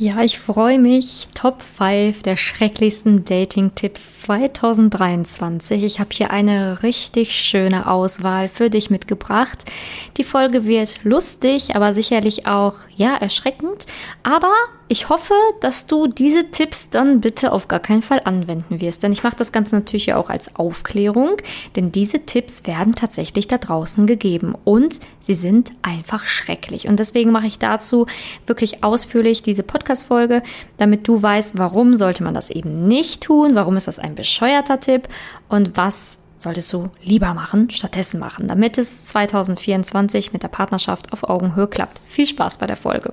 Ja, ich freue mich. Top 5 der schrecklichsten Dating-Tipps 2023. Ich habe hier eine richtig schöne Auswahl für dich mitgebracht. Die Folge wird lustig, aber sicherlich auch, ja, erschreckend. Aber ich hoffe, dass du diese Tipps dann bitte auf gar keinen Fall anwenden wirst, denn ich mache das Ganze natürlich auch als Aufklärung, denn diese Tipps werden tatsächlich da draußen gegeben und sie sind einfach schrecklich. Und deswegen mache ich dazu wirklich ausführlich diese Podcast-Folge, damit du weißt, warum sollte man das eben nicht tun, warum ist das ein bescheuerter Tipp und was solltest du lieber machen, stattdessen machen, damit es 2024 mit der Partnerschaft auf Augenhöhe klappt. Viel Spaß bei der Folge.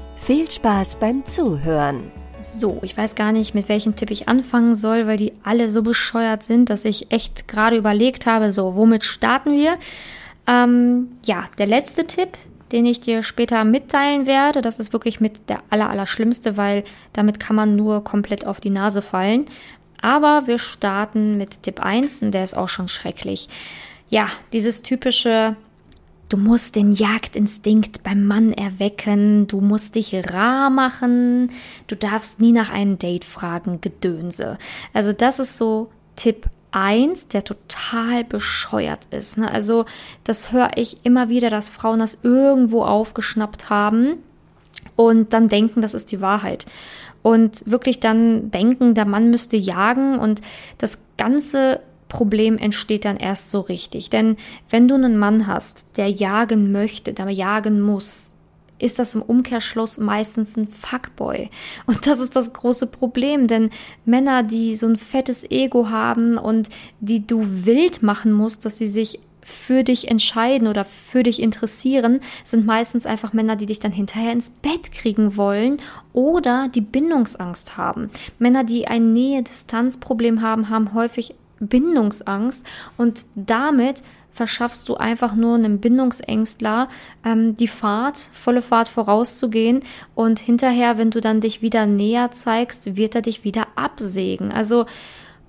Viel Spaß beim Zuhören. So, ich weiß gar nicht, mit welchem Tipp ich anfangen soll, weil die alle so bescheuert sind, dass ich echt gerade überlegt habe, so, womit starten wir? Ähm, ja, der letzte Tipp, den ich dir später mitteilen werde, das ist wirklich mit der aller, weil damit kann man nur komplett auf die Nase fallen. Aber wir starten mit Tipp 1 und der ist auch schon schrecklich. Ja, dieses typische, Du musst den Jagdinstinkt beim Mann erwecken, du musst dich rar machen, du darfst nie nach einem Date fragen, Gedönse. Also das ist so Tipp 1, der total bescheuert ist. Ne? Also das höre ich immer wieder, dass Frauen das irgendwo aufgeschnappt haben und dann denken, das ist die Wahrheit. Und wirklich dann denken, der Mann müsste jagen und das Ganze Problem entsteht dann erst so richtig. Denn wenn du einen Mann hast, der jagen möchte, der jagen muss, ist das im Umkehrschluss meistens ein Fuckboy. Und das ist das große Problem, denn Männer, die so ein fettes Ego haben und die du wild machen musst, dass sie sich für dich entscheiden oder für dich interessieren, sind meistens einfach Männer, die dich dann hinterher ins Bett kriegen wollen oder die Bindungsangst haben. Männer, die ein Nähe-Distanz-Problem haben, haben häufig Bindungsangst und damit verschaffst du einfach nur einem Bindungsängstler ähm, die Fahrt, volle Fahrt vorauszugehen und hinterher, wenn du dann dich wieder näher zeigst, wird er dich wieder absägen. Also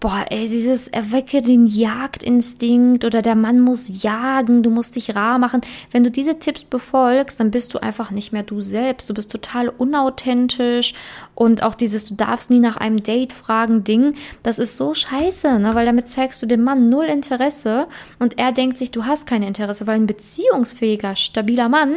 boah, ey, dieses erwecke den Jagdinstinkt oder der Mann muss jagen, du musst dich rar machen. Wenn du diese Tipps befolgst, dann bist du einfach nicht mehr du selbst. Du bist total unauthentisch und auch dieses du darfst nie nach einem Date fragen Ding, das ist so scheiße, ne, weil damit zeigst du dem Mann null Interesse und er denkt sich, du hast kein Interesse, weil ein beziehungsfähiger, stabiler Mann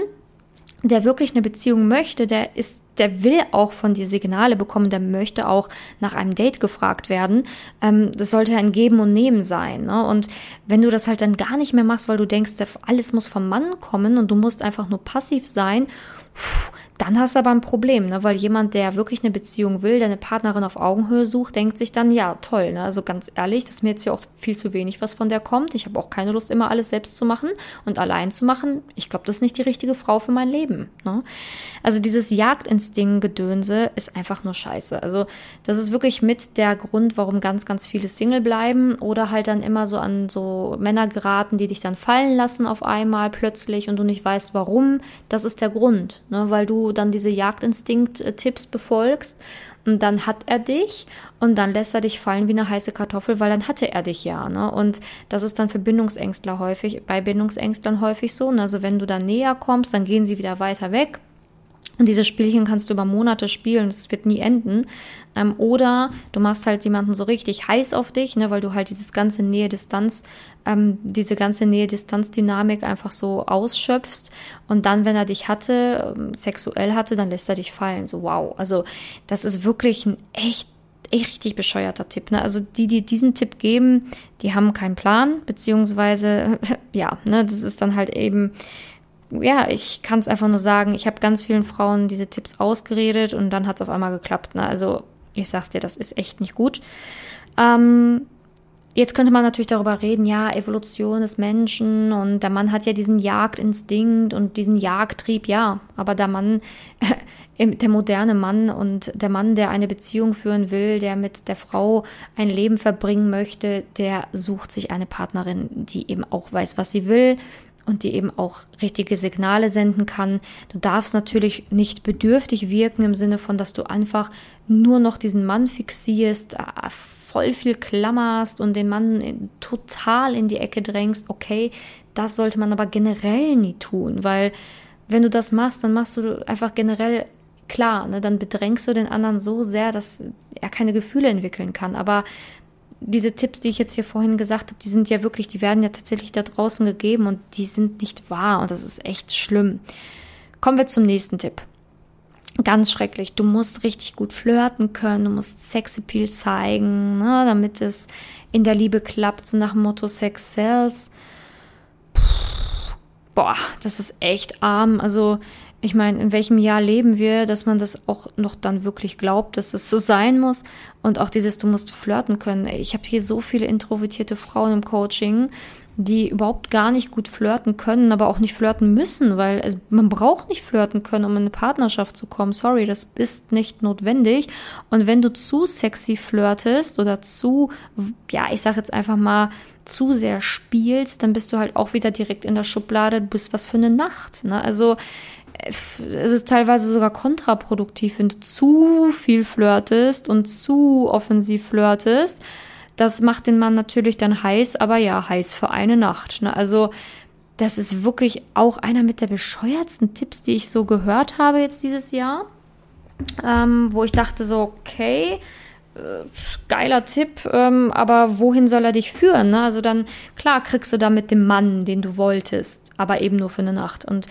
der wirklich eine Beziehung möchte, der ist, der will auch von dir Signale bekommen, der möchte auch nach einem Date gefragt werden. Ähm, das sollte ein Geben und Nehmen sein. Ne? Und wenn du das halt dann gar nicht mehr machst, weil du denkst, alles muss vom Mann kommen und du musst einfach nur passiv sein, dann hast du aber ein Problem, ne? weil jemand, der wirklich eine Beziehung will, der eine Partnerin auf Augenhöhe sucht, denkt sich dann, ja, toll, ne? also ganz ehrlich, das ist mir jetzt ja auch viel zu wenig, was von der kommt. Ich habe auch keine Lust, immer alles selbst zu machen und allein zu machen. Ich glaube, das ist nicht die richtige Frau für mein Leben. Ne? Also dieses Jagdinstinkt-Gedönse ist einfach nur scheiße. Also das ist wirklich mit der Grund, warum ganz, ganz viele Single bleiben oder halt dann immer so an so Männer geraten, die dich dann fallen lassen auf einmal plötzlich und du nicht weißt, warum. Das ist der Grund, ne? weil du dann diese Jagdinstinkt-Tipps befolgst und dann hat er dich und dann lässt er dich fallen wie eine heiße Kartoffel, weil dann hatte er dich ja. Ne? Und das ist dann für Bindungsängstler häufig, bei Bindungsängstlern häufig so. Ne? Also wenn du dann näher kommst, dann gehen sie wieder weiter weg. Und diese Spielchen kannst du über Monate spielen, es wird nie enden. Ähm, oder du machst halt jemanden so richtig heiß auf dich, ne, weil du halt dieses ganze Nähe-Distanz, ähm, diese ganze Nähe-Distanz-Dynamik einfach so ausschöpfst. Und dann, wenn er dich hatte, ähm, sexuell hatte, dann lässt er dich fallen. So wow. Also das ist wirklich ein echt echt richtig bescheuerter Tipp. Ne? Also die, die diesen Tipp geben, die haben keinen Plan, beziehungsweise ja, ne, das ist dann halt eben ja, ich kann es einfach nur sagen, ich habe ganz vielen Frauen diese Tipps ausgeredet und dann hat es auf einmal geklappt. Ne? Also ich sag's dir, das ist echt nicht gut. Ähm, Jetzt könnte man natürlich darüber reden, ja, Evolution des Menschen und der Mann hat ja diesen Jagdinstinkt und diesen Jagdtrieb, ja, aber der Mann, der moderne Mann und der Mann, der eine Beziehung führen will, der mit der Frau ein Leben verbringen möchte, der sucht sich eine Partnerin, die eben auch weiß, was sie will und die eben auch richtige Signale senden kann. Du darfst natürlich nicht bedürftig wirken im Sinne von, dass du einfach nur noch diesen Mann fixierst, voll viel klammerst und den Mann total in die Ecke drängst, okay, das sollte man aber generell nie tun, weil wenn du das machst, dann machst du einfach generell klar, ne, dann bedrängst du den anderen so sehr, dass er keine Gefühle entwickeln kann. Aber diese Tipps, die ich jetzt hier vorhin gesagt habe, die sind ja wirklich, die werden ja tatsächlich da draußen gegeben und die sind nicht wahr und das ist echt schlimm. Kommen wir zum nächsten Tipp. Ganz schrecklich. Du musst richtig gut flirten können, du musst Sexappeal zeigen, ne, damit es in der Liebe klappt, so nach dem Motto Sex sells. Boah, das ist echt arm. Also, ich meine, in welchem Jahr leben wir, dass man das auch noch dann wirklich glaubt, dass das so sein muss? Und auch dieses, du musst flirten können. Ich habe hier so viele introvertierte Frauen im Coaching die überhaupt gar nicht gut flirten können, aber auch nicht flirten müssen, weil es, man braucht nicht flirten können, um in eine Partnerschaft zu kommen. Sorry, das ist nicht notwendig. Und wenn du zu sexy flirtest oder zu, ja, ich sag jetzt einfach mal, zu sehr spielst, dann bist du halt auch wieder direkt in der Schublade, du bist was für eine Nacht. Ne? Also es ist teilweise sogar kontraproduktiv, wenn du zu viel flirtest und zu offensiv flirtest das macht den Mann natürlich dann heiß, aber ja, heiß für eine Nacht. Ne? Also das ist wirklich auch einer mit der bescheuertsten Tipps, die ich so gehört habe jetzt dieses Jahr. Ähm, wo ich dachte so, okay, äh, geiler Tipp, ähm, aber wohin soll er dich führen? Ne? Also dann, klar, kriegst du da mit dem Mann, den du wolltest, aber eben nur für eine Nacht. Und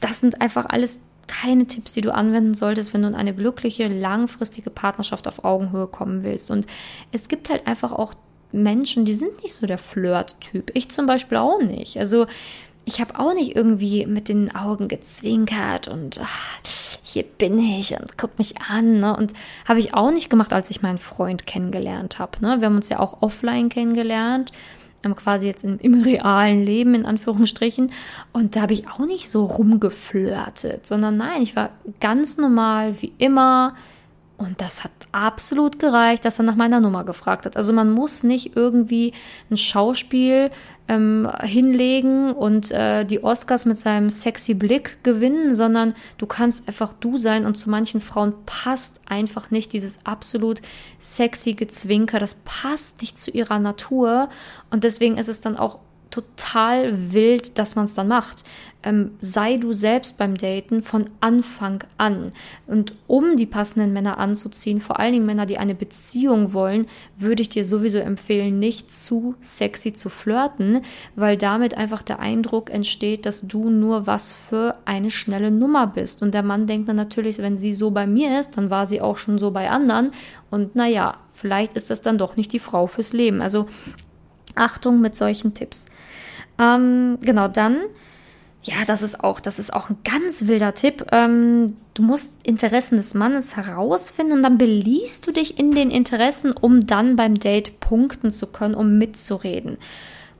das sind einfach alles keine Tipps, die du anwenden solltest, wenn du in eine glückliche, langfristige Partnerschaft auf Augenhöhe kommen willst. Und es gibt halt einfach auch Menschen, die sind nicht so der Flirt-Typ. Ich zum Beispiel auch nicht. Also ich habe auch nicht irgendwie mit den Augen gezwinkert und ach, hier bin ich und guck mich an. Ne? Und habe ich auch nicht gemacht, als ich meinen Freund kennengelernt habe. Ne? Wir haben uns ja auch offline kennengelernt quasi jetzt im, im, realen Leben in Anführungsstrichen. Und da habe ich auch nicht so rumgeflirtet, sondern nein, ich war ganz normal wie immer. Und das hat absolut gereicht, dass er nach meiner Nummer gefragt hat. Also man muss nicht irgendwie ein Schauspiel ähm, hinlegen und äh, die Oscars mit seinem sexy Blick gewinnen, sondern du kannst einfach du sein und zu manchen Frauen passt einfach nicht dieses absolut sexy Gezwinker, das passt nicht zu ihrer Natur und deswegen ist es dann auch total wild, dass man es dann macht. Ähm, sei du selbst beim Daten von Anfang an. Und um die passenden Männer anzuziehen, vor allen Dingen Männer, die eine Beziehung wollen, würde ich dir sowieso empfehlen, nicht zu sexy zu flirten, weil damit einfach der Eindruck entsteht, dass du nur was für eine schnelle Nummer bist. Und der Mann denkt dann natürlich, wenn sie so bei mir ist, dann war sie auch schon so bei anderen. Und naja, vielleicht ist das dann doch nicht die Frau fürs Leben. Also Achtung mit solchen Tipps. Ähm, genau, dann, ja, das ist auch, das ist auch ein ganz wilder Tipp. Ähm, du musst Interessen des Mannes herausfinden und dann beliest du dich in den Interessen, um dann beim Date punkten zu können, um mitzureden.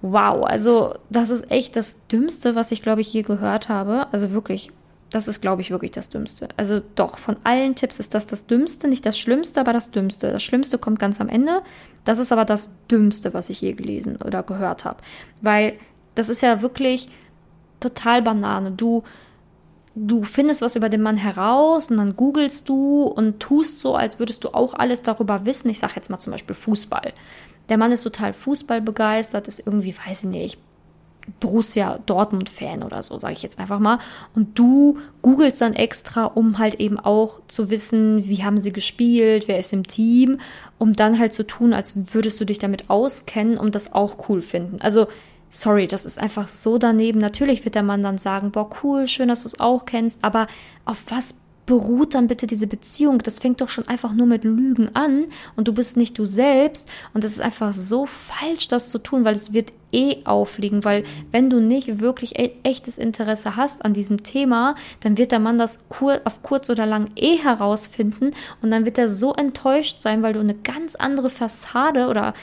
Wow, also das ist echt das Dümmste, was ich, glaube ich, je gehört habe. Also wirklich, das ist, glaube ich, wirklich das Dümmste. Also doch, von allen Tipps ist das das Dümmste, nicht das Schlimmste, aber das Dümmste. Das Schlimmste kommt ganz am Ende. Das ist aber das Dümmste, was ich je gelesen oder gehört habe. Weil das ist ja wirklich total Banane. Du, du findest was über den Mann heraus und dann googelst du und tust so, als würdest du auch alles darüber wissen. Ich sage jetzt mal zum Beispiel Fußball. Der Mann ist total Fußball begeistert, ist irgendwie, weiß ich nicht, Borussia Dortmund-Fan oder so, sage ich jetzt einfach mal. Und du googelst dann extra, um halt eben auch zu wissen, wie haben sie gespielt, wer ist im Team, um dann halt zu tun, als würdest du dich damit auskennen, um das auch cool finden. Also sorry, das ist einfach so daneben. Natürlich wird der Mann dann sagen, boah, cool, schön, dass du es auch kennst, aber auf was beruht dann bitte diese Beziehung? Das fängt doch schon einfach nur mit Lügen an und du bist nicht du selbst. Und es ist einfach so falsch, das zu tun, weil es wird eh auffliegen, weil wenn du nicht wirklich e echtes Interesse hast an diesem Thema, dann wird der Mann das kur auf kurz oder lang eh herausfinden. Und dann wird er so enttäuscht sein, weil du eine ganz andere Fassade oder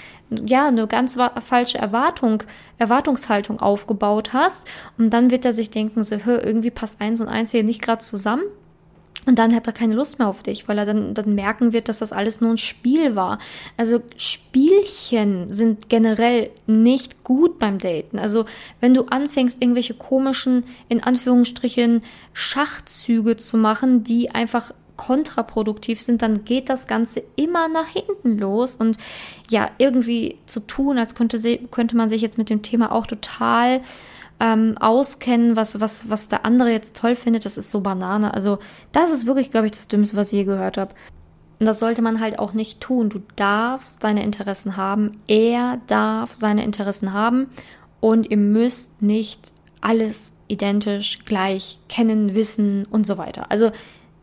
ja, eine ganz falsche Erwartung, Erwartungshaltung aufgebaut hast. Und dann wird er sich denken, so, hör, irgendwie passt eins und eins hier nicht gerade zusammen und dann hat er keine Lust mehr auf dich, weil er dann, dann merken wird, dass das alles nur ein Spiel war. Also Spielchen sind generell nicht gut beim Daten. Also wenn du anfängst, irgendwelche komischen, in Anführungsstrichen, Schachzüge zu machen, die einfach kontraproduktiv sind, dann geht das Ganze immer nach hinten los. Und ja, irgendwie zu tun, als könnte, könnte man sich jetzt mit dem Thema auch total ähm, auskennen, was, was, was der andere jetzt toll findet, das ist so Banane. Also, das ist wirklich, glaube ich, das Dümmste, was ich je gehört habe. Und das sollte man halt auch nicht tun. Du darfst deine Interessen haben. Er darf seine Interessen haben. Und ihr müsst nicht alles identisch gleich kennen, wissen und so weiter. Also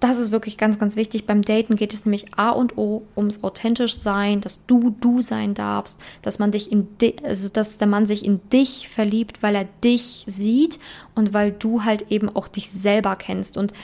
das ist wirklich ganz, ganz wichtig. Beim Daten geht es nämlich A und O ums authentisch sein, dass du du sein darfst, dass man dich in also dass der Mann sich in dich verliebt, weil er dich sieht und weil du halt eben auch dich selber kennst und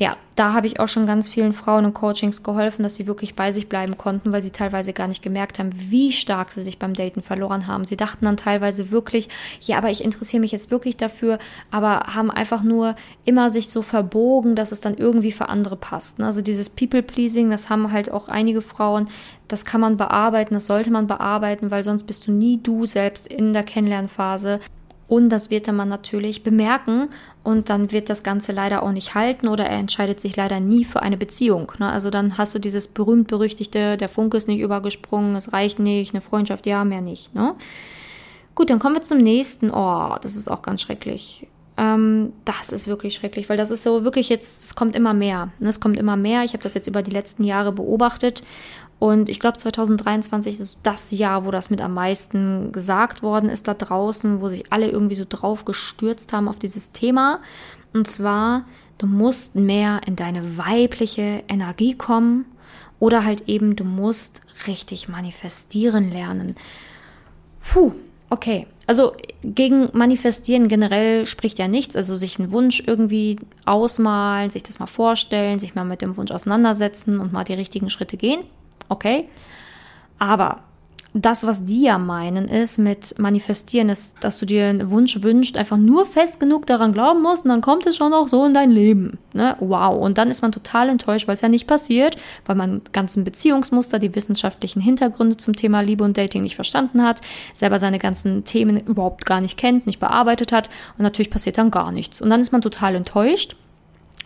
ja, da habe ich auch schon ganz vielen Frauen in Coachings geholfen, dass sie wirklich bei sich bleiben konnten, weil sie teilweise gar nicht gemerkt haben, wie stark sie sich beim Daten verloren haben. Sie dachten dann teilweise wirklich, ja, aber ich interessiere mich jetzt wirklich dafür, aber haben einfach nur immer sich so verbogen, dass es dann irgendwie für andere passt. Ne? Also dieses People-Pleasing, das haben halt auch einige Frauen, das kann man bearbeiten, das sollte man bearbeiten, weil sonst bist du nie du selbst in der Kennenlernphase. Und das wird der Mann natürlich bemerken und dann wird das Ganze leider auch nicht halten oder er entscheidet sich leider nie für eine Beziehung. Ne? Also dann hast du dieses berühmt-berüchtigte, der Funke ist nicht übergesprungen, es reicht nicht, eine Freundschaft, ja, mehr nicht. Ne? Gut, dann kommen wir zum nächsten. Oh, das ist auch ganz schrecklich. Ähm, das ist wirklich schrecklich, weil das ist so wirklich jetzt, es kommt immer mehr. Ne? Es kommt immer mehr. Ich habe das jetzt über die letzten Jahre beobachtet und ich glaube, 2023 ist das Jahr, wo das mit am meisten gesagt worden ist da draußen, wo sich alle irgendwie so drauf gestürzt haben auf dieses Thema. Und zwar, du musst mehr in deine weibliche Energie kommen oder halt eben, du musst richtig manifestieren lernen. Puh, okay. Also gegen Manifestieren generell spricht ja nichts. Also sich einen Wunsch irgendwie ausmalen, sich das mal vorstellen, sich mal mit dem Wunsch auseinandersetzen und mal die richtigen Schritte gehen okay? Aber das, was die ja meinen, ist mit manifestieren, ist, dass du dir einen Wunsch wünschst, einfach nur fest genug daran glauben musst und dann kommt es schon auch so in dein Leben. Ne? Wow. Und dann ist man total enttäuscht, weil es ja nicht passiert, weil man ganzen Beziehungsmuster, die wissenschaftlichen Hintergründe zum Thema Liebe und Dating nicht verstanden hat, selber seine ganzen Themen überhaupt gar nicht kennt, nicht bearbeitet hat und natürlich passiert dann gar nichts. Und dann ist man total enttäuscht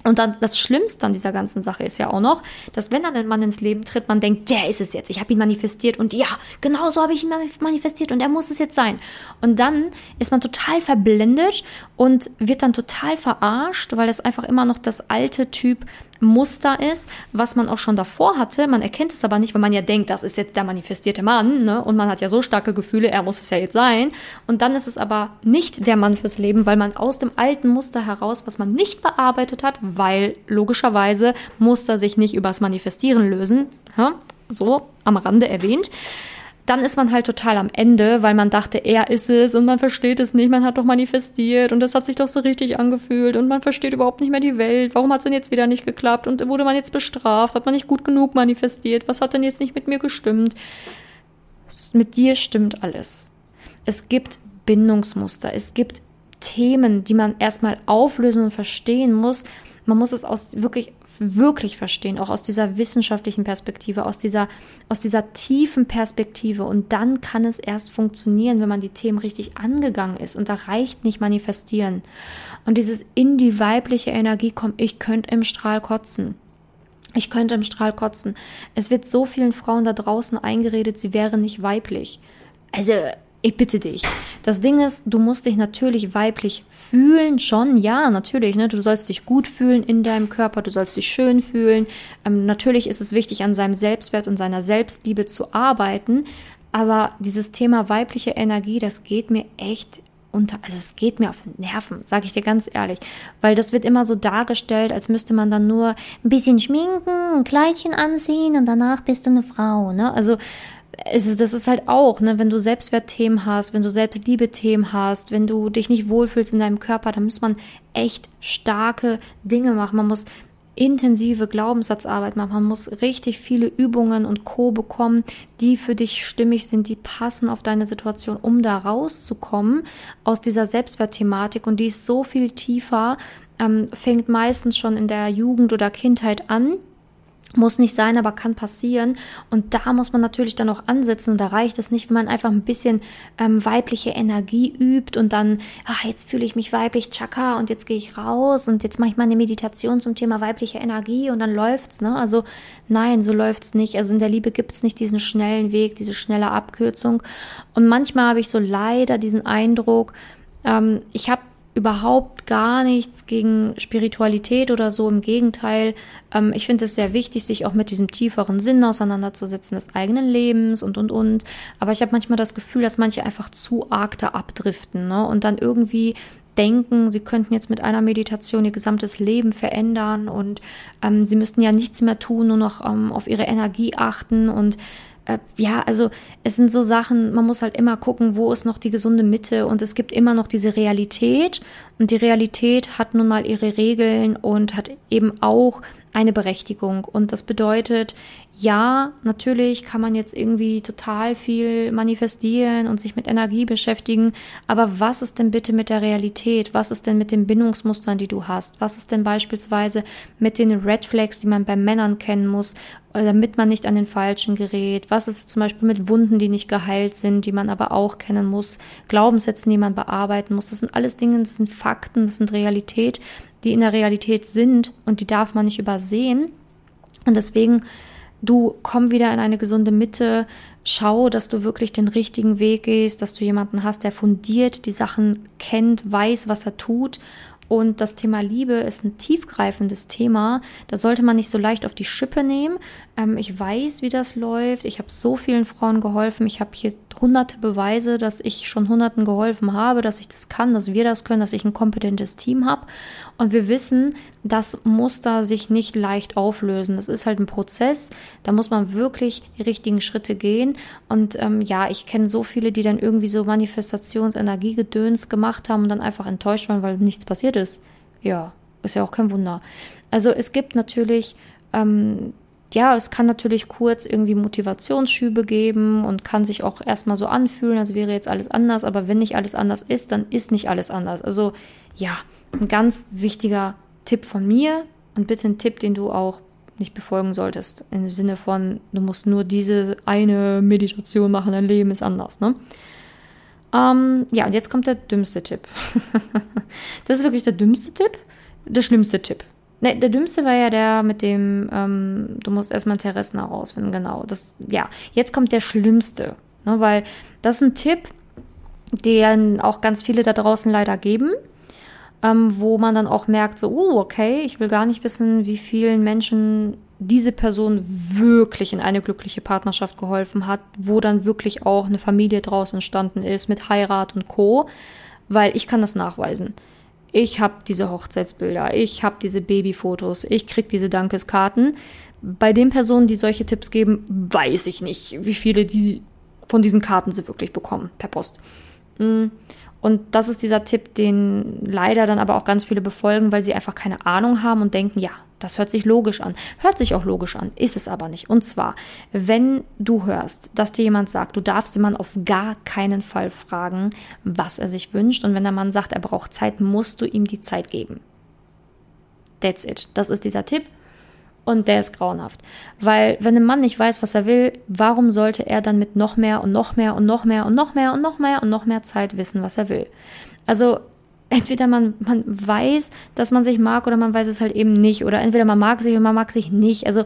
und dann das Schlimmste an dieser ganzen Sache ist ja auch noch, dass wenn dann ein Mann ins Leben tritt, man denkt, der ist es jetzt, ich habe ihn manifestiert und ja, genau so habe ich ihn manifestiert und er muss es jetzt sein. Und dann ist man total verblendet und wird dann total verarscht, weil es einfach immer noch das alte Typ Muster ist, was man auch schon davor hatte. Man erkennt es aber nicht, weil man ja denkt, das ist jetzt der manifestierte Mann, ne? Und man hat ja so starke Gefühle, er muss es ja jetzt sein. Und dann ist es aber nicht der Mann fürs Leben, weil man aus dem alten Muster heraus, was man nicht bearbeitet hat, weil logischerweise Muster sich nicht übers Manifestieren lösen, ja? so am Rande erwähnt dann ist man halt total am Ende, weil man dachte, er ist es und man versteht es nicht, man hat doch manifestiert und das hat sich doch so richtig angefühlt und man versteht überhaupt nicht mehr die Welt. Warum hat es denn jetzt wieder nicht geklappt und wurde man jetzt bestraft? Hat man nicht gut genug manifestiert? Was hat denn jetzt nicht mit mir gestimmt? Mit dir stimmt alles. Es gibt Bindungsmuster, es gibt Themen, die man erstmal auflösen und verstehen muss. Man muss es aus wirklich wirklich verstehen, auch aus dieser wissenschaftlichen Perspektive, aus dieser, aus dieser tiefen Perspektive. Und dann kann es erst funktionieren, wenn man die Themen richtig angegangen ist. Und da reicht nicht manifestieren. Und dieses in die weibliche Energie kommt, ich könnte im Strahl kotzen. Ich könnte im Strahl kotzen. Es wird so vielen Frauen da draußen eingeredet, sie wären nicht weiblich. Also ich bitte dich. Das Ding ist, du musst dich natürlich weiblich fühlen, schon, ja, natürlich. Ne? Du sollst dich gut fühlen in deinem Körper, du sollst dich schön fühlen. Ähm, natürlich ist es wichtig, an seinem Selbstwert und seiner Selbstliebe zu arbeiten. Aber dieses Thema weibliche Energie, das geht mir echt unter, also es geht mir auf Nerven, sage ich dir ganz ehrlich, weil das wird immer so dargestellt, als müsste man dann nur ein bisschen schminken, ein Kleidchen anziehen und danach bist du eine Frau, ne? Also also das ist halt auch, ne, wenn du Selbstwertthemen hast, wenn du Selbstliebe-Themen hast, wenn du dich nicht wohlfühlst in deinem Körper, dann muss man echt starke Dinge machen. Man muss intensive Glaubenssatzarbeit machen. Man muss richtig viele Übungen und Co. bekommen, die für dich stimmig sind, die passen auf deine Situation, um da rauszukommen aus dieser Selbstwertthematik. Und die ist so viel tiefer, ähm, fängt meistens schon in der Jugend oder Kindheit an muss nicht sein, aber kann passieren. Und da muss man natürlich dann auch ansetzen. Und da reicht es nicht, wenn man einfach ein bisschen ähm, weibliche Energie übt und dann, ach, jetzt fühle ich mich weiblich, tschakka, und jetzt gehe ich raus und jetzt mache ich mal eine Meditation zum Thema weibliche Energie und dann läuft's, ne? Also nein, so läuft's nicht. Also in der Liebe gibt es nicht diesen schnellen Weg, diese schnelle Abkürzung. Und manchmal habe ich so leider diesen Eindruck, ähm, ich habe überhaupt gar nichts gegen Spiritualität oder so. Im Gegenteil, ähm, ich finde es sehr wichtig, sich auch mit diesem tieferen Sinn auseinanderzusetzen des eigenen Lebens und und und. Aber ich habe manchmal das Gefühl, dass manche einfach zu arg da abdriften ne? und dann irgendwie denken, sie könnten jetzt mit einer Meditation ihr gesamtes Leben verändern und ähm, sie müssten ja nichts mehr tun, nur noch ähm, auf ihre Energie achten und äh, ja, also es sind so Sachen, man muss halt immer gucken, wo ist noch die gesunde Mitte und es gibt immer noch diese Realität und die Realität hat nun mal ihre Regeln und hat eben auch eine Berechtigung. Und das bedeutet, ja, natürlich kann man jetzt irgendwie total viel manifestieren und sich mit Energie beschäftigen, aber was ist denn bitte mit der Realität? Was ist denn mit den Bindungsmustern, die du hast? Was ist denn beispielsweise mit den Red Flags, die man bei Männern kennen muss, damit man nicht an den Falschen gerät? Was ist zum Beispiel mit Wunden, die nicht geheilt sind, die man aber auch kennen muss? Glaubenssätzen, die man bearbeiten muss? Das sind alles Dinge, das sind Fakten, das sind Realität, die in der Realität sind und die darf man nicht übersehen. Und deswegen, du komm wieder in eine gesunde Mitte, schau, dass du wirklich den richtigen Weg gehst, dass du jemanden hast, der fundiert die Sachen kennt, weiß, was er tut und das Thema Liebe ist ein tiefgreifendes Thema. Das sollte man nicht so leicht auf die Schippe nehmen. Ähm, ich weiß, wie das läuft. Ich habe so vielen Frauen geholfen. Ich habe hier hunderte Beweise, dass ich schon hunderten geholfen habe, dass ich das kann, dass wir das können, dass ich ein kompetentes Team habe. Und wir wissen, dass Muster sich nicht leicht auflösen. Das ist halt ein Prozess. Da muss man wirklich die richtigen Schritte gehen. Und ähm, ja, ich kenne so viele, die dann irgendwie so Manifestationsenergiegedöns gemacht haben und dann einfach enttäuscht waren, weil nichts passiert ist. Ja, ist ja auch kein Wunder. Also es gibt natürlich ähm, ja, es kann natürlich kurz irgendwie Motivationsschübe geben und kann sich auch erstmal so anfühlen, als wäre jetzt alles anders. Aber wenn nicht alles anders ist, dann ist nicht alles anders. Also ja, ein ganz wichtiger Tipp von mir und bitte ein Tipp, den du auch nicht befolgen solltest. Im Sinne von, du musst nur diese eine Meditation machen, dein Leben ist anders. Ne? Ähm, ja, und jetzt kommt der dümmste Tipp. das ist wirklich der dümmste Tipp, der schlimmste Tipp. Ne, der dümmste war ja der mit dem, ähm, du musst erstmal Interessen herausfinden, genau. Das, ja, jetzt kommt der schlimmste, ne, weil das ist ein Tipp, den auch ganz viele da draußen leider geben, ähm, wo man dann auch merkt, so, uh, okay, ich will gar nicht wissen, wie vielen Menschen diese Person wirklich in eine glückliche Partnerschaft geholfen hat, wo dann wirklich auch eine Familie draußen entstanden ist mit Heirat und Co., weil ich kann das nachweisen ich habe diese Hochzeitsbilder, ich habe diese Babyfotos, ich krieg diese Dankeskarten. Bei den Personen, die solche Tipps geben, weiß ich nicht, wie viele die von diesen Karten sie wirklich bekommen per Post. Mm. Und das ist dieser Tipp, den leider dann aber auch ganz viele befolgen, weil sie einfach keine Ahnung haben und denken, ja, das hört sich logisch an. Hört sich auch logisch an, ist es aber nicht. Und zwar, wenn du hörst, dass dir jemand sagt, du darfst den Mann auf gar keinen Fall fragen, was er sich wünscht. Und wenn der Mann sagt, er braucht Zeit, musst du ihm die Zeit geben. That's it. Das ist dieser Tipp. Und der ist grauenhaft. Weil, wenn ein Mann nicht weiß, was er will, warum sollte er dann mit noch mehr und noch mehr und noch mehr und noch mehr und noch mehr und noch mehr Zeit wissen, was er will? Also, entweder man, man weiß, dass man sich mag oder man weiß es halt eben nicht. Oder entweder man mag sich oder man mag sich nicht. Also,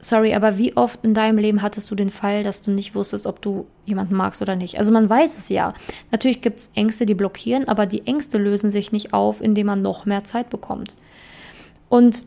sorry, aber wie oft in deinem Leben hattest du den Fall, dass du nicht wusstest, ob du jemanden magst oder nicht? Also man weiß es ja. Natürlich gibt es Ängste, die blockieren, aber die Ängste lösen sich nicht auf, indem man noch mehr Zeit bekommt. Und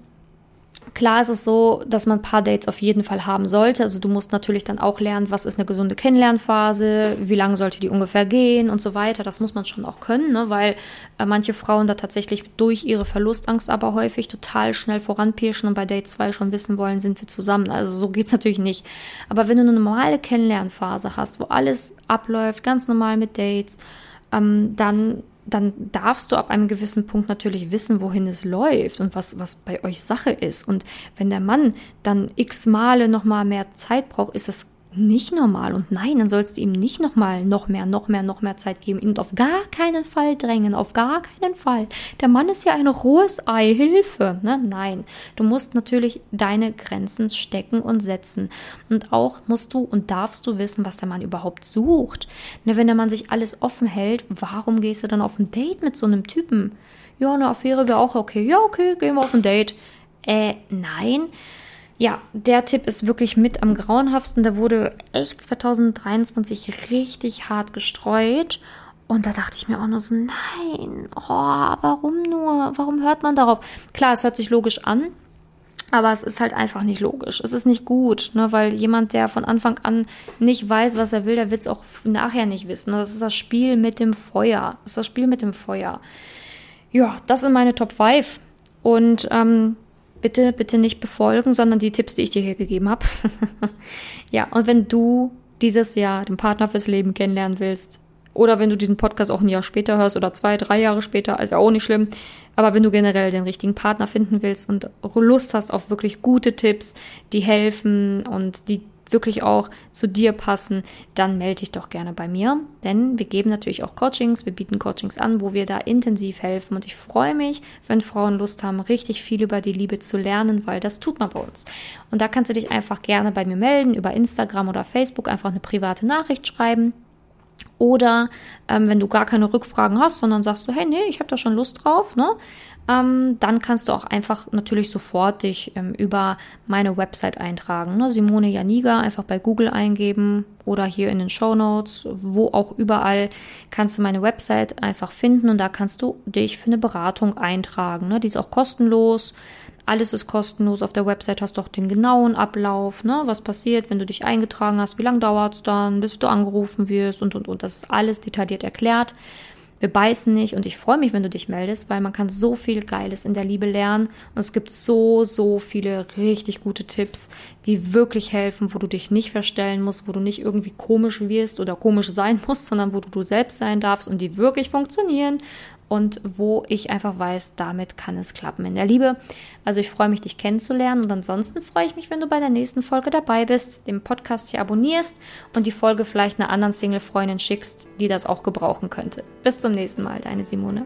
Klar ist es so, dass man ein paar Dates auf jeden Fall haben sollte. Also du musst natürlich dann auch lernen, was ist eine gesunde Kennenlernphase, wie lange sollte die ungefähr gehen und so weiter. Das muss man schon auch können, ne? weil äh, manche Frauen da tatsächlich durch ihre Verlustangst aber häufig total schnell voranpirschen und bei Date 2 schon wissen wollen, sind wir zusammen. Also so geht es natürlich nicht. Aber wenn du eine normale Kennenlernphase hast, wo alles abläuft, ganz normal mit Dates, ähm, dann dann darfst du ab einem gewissen Punkt natürlich wissen, wohin es läuft und was, was bei euch Sache ist. Und wenn der Mann dann x Male nochmal mehr Zeit braucht, ist das nicht normal. Und nein, dann sollst du ihm nicht nochmal noch mehr, noch mehr, noch mehr Zeit geben und auf gar keinen Fall drängen, auf gar keinen Fall. Der Mann ist ja ein rohes Ei, Hilfe. Ne? Nein, du musst natürlich deine Grenzen stecken und setzen. Und auch musst du und darfst du wissen, was der Mann überhaupt sucht. Ne, wenn der Mann sich alles offen hält, warum gehst du dann auf ein Date mit so einem Typen? Ja, eine Affäre wäre auch okay. Ja, okay, gehen wir auf ein Date. Äh, nein ja, der Tipp ist wirklich mit am grauenhaftsten. Der wurde echt 2023 richtig hart gestreut. Und da dachte ich mir auch nur so, nein, oh, warum nur? Warum hört man darauf? Klar, es hört sich logisch an, aber es ist halt einfach nicht logisch. Es ist nicht gut, ne? weil jemand, der von Anfang an nicht weiß, was er will, der wird es auch nachher nicht wissen. Das ist das Spiel mit dem Feuer. Das ist das Spiel mit dem Feuer. Ja, das sind meine Top 5. Und ähm, bitte, bitte nicht befolgen, sondern die Tipps, die ich dir hier gegeben habe. ja, und wenn du dieses Jahr den Partner fürs Leben kennenlernen willst, oder wenn du diesen Podcast auch ein Jahr später hörst oder zwei, drei Jahre später, ist ja auch nicht schlimm. Aber wenn du generell den richtigen Partner finden willst und Lust hast auf wirklich gute Tipps, die helfen und die wirklich auch zu dir passen, dann melde dich doch gerne bei mir. Denn wir geben natürlich auch Coachings, wir bieten Coachings an, wo wir da intensiv helfen. Und ich freue mich, wenn Frauen Lust haben, richtig viel über die Liebe zu lernen, weil das tut man bei uns. Und da kannst du dich einfach gerne bei mir melden, über Instagram oder Facebook einfach eine private Nachricht schreiben. Oder ähm, wenn du gar keine Rückfragen hast, sondern sagst du, hey, nee, ich habe da schon Lust drauf, ne? ähm, dann kannst du auch einfach natürlich sofort dich ähm, über meine Website eintragen. Ne? Simone Janiga einfach bei Google eingeben oder hier in den Show Notes, wo auch überall kannst du meine Website einfach finden und da kannst du dich für eine Beratung eintragen. Ne? Die ist auch kostenlos. Alles ist kostenlos. Auf der Website hast du auch den genauen Ablauf, ne? was passiert, wenn du dich eingetragen hast, wie lange dauert es dann, bis du angerufen wirst und, und, und. Das ist alles detailliert erklärt. Wir beißen nicht und ich freue mich, wenn du dich meldest, weil man kann so viel Geiles in der Liebe lernen und es gibt so, so viele richtig gute Tipps, die wirklich helfen, wo du dich nicht verstellen musst, wo du nicht irgendwie komisch wirst oder komisch sein musst, sondern wo du du selbst sein darfst und die wirklich funktionieren und wo ich einfach weiß, damit kann es klappen in der Liebe. Also ich freue mich, dich kennenzulernen und ansonsten freue ich mich, wenn du bei der nächsten Folge dabei bist, den Podcast hier abonnierst und die Folge vielleicht einer anderen Single-Freundin schickst, die das auch gebrauchen könnte. Bis zum nächsten Mal, deine Simone.